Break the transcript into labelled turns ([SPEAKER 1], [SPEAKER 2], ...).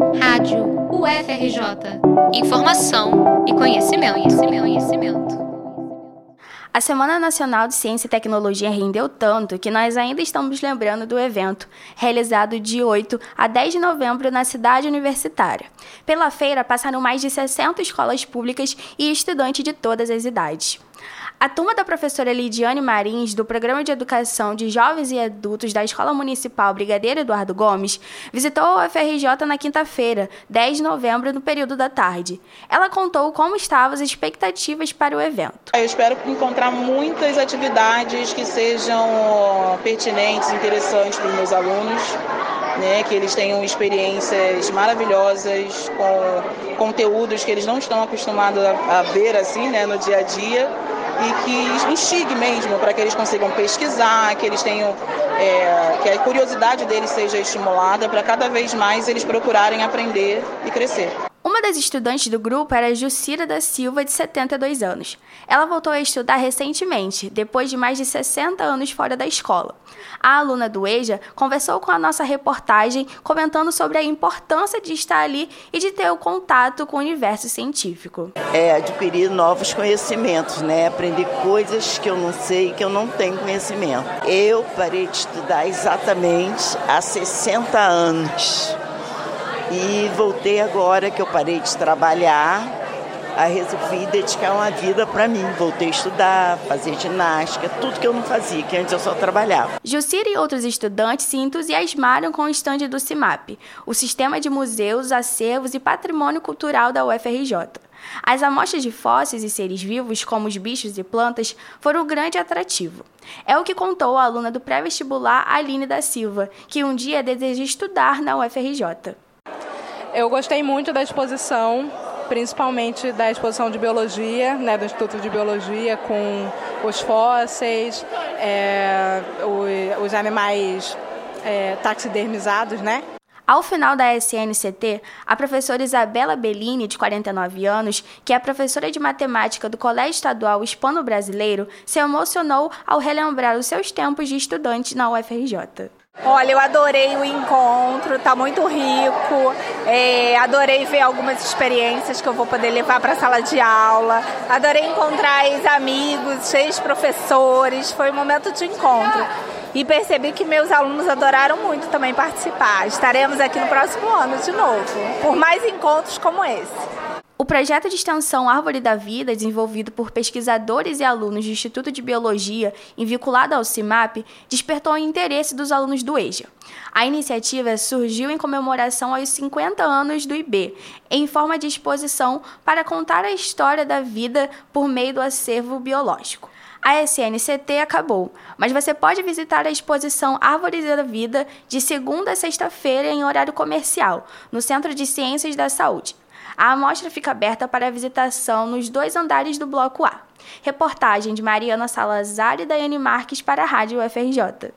[SPEAKER 1] Rádio UFRJ. Informação e conhecimento, conhecimento, conhecimento.
[SPEAKER 2] A Semana Nacional de Ciência e Tecnologia rendeu tanto que nós ainda estamos lembrando do evento, realizado de 8 a 10 de novembro na cidade universitária. Pela feira passaram mais de 60 escolas públicas e estudantes de todas as idades. A turma da professora Lidiane Marins, do Programa de Educação de Jovens e Adultos da Escola Municipal Brigadeiro Eduardo Gomes, visitou a UFRJ na quinta-feira, 10 de novembro, no período da tarde. Ela contou como estavam as expectativas para o evento.
[SPEAKER 3] Eu espero encontrar muitas atividades que sejam pertinentes, interessantes para os meus alunos. Né, que eles tenham experiências maravilhosas com conteúdos que eles não estão acostumados a, a ver assim, né, no dia a dia e que instigue mesmo para que eles consigam pesquisar, que eles tenham é, que a curiosidade deles seja estimulada para cada vez mais eles procurarem aprender e crescer.
[SPEAKER 2] Uma das estudantes do grupo era Jucira da Silva, de 72 anos. Ela voltou a estudar recentemente, depois de mais de 60 anos fora da escola. A aluna do EJA conversou com a nossa reportagem, comentando sobre a importância de estar ali e de ter o contato com o universo científico.
[SPEAKER 4] É adquirir novos conhecimentos, né? Aprender coisas que eu não sei, que eu não tenho conhecimento. Eu parei de estudar exatamente há 60 anos. E voltei agora que eu parei de trabalhar, a resolvi dedicar uma vida para mim. Voltei a estudar, fazer ginástica, tudo que eu não fazia, que antes eu só trabalhava.
[SPEAKER 2] Jucira e outros estudantes se entusiasmaram com o estande do CIMAP, o Sistema de Museus, Acervos e Patrimônio Cultural da UFRJ. As amostras de fósseis e seres vivos, como os bichos e plantas, foram um grande atrativo. É o que contou a aluna do pré-vestibular Aline da Silva, que um dia deseja estudar na UFRJ.
[SPEAKER 5] Eu gostei muito da exposição, principalmente da exposição de biologia, né, do Instituto de Biologia, com os fósseis, é, os, os, animais é, taxidermizados, né?
[SPEAKER 2] Ao final da SNCT, a professora Isabela Bellini, de 49 anos, que é professora de matemática do Colégio Estadual Hispano-Brasileiro, se emocionou ao relembrar os seus tempos de estudante na UFRJ.
[SPEAKER 6] Olha, eu adorei o encontro, tá muito rico. É, adorei ver algumas experiências que eu vou poder levar para a sala de aula. Adorei encontrar ex-amigos, ex-professores. Foi um momento de encontro. E percebi que meus alunos adoraram muito também participar. Estaremos aqui no próximo ano de novo, por mais encontros como esse.
[SPEAKER 2] O projeto de extensão Árvore da Vida, desenvolvido por pesquisadores e alunos do Instituto de Biologia e vinculado ao CIMAP, despertou o interesse dos alunos do EJA. A iniciativa surgiu em comemoração aos 50 anos do IB, em forma de exposição para contar a história da vida por meio do acervo biológico. A SNCT acabou, mas você pode visitar a exposição Árvores da Vida de segunda a sexta-feira em horário comercial, no Centro de Ciências da Saúde. A amostra fica aberta para visitação nos dois andares do Bloco A. Reportagem de Mariana Salazar e Daiane Marques para a Rádio UFRJ.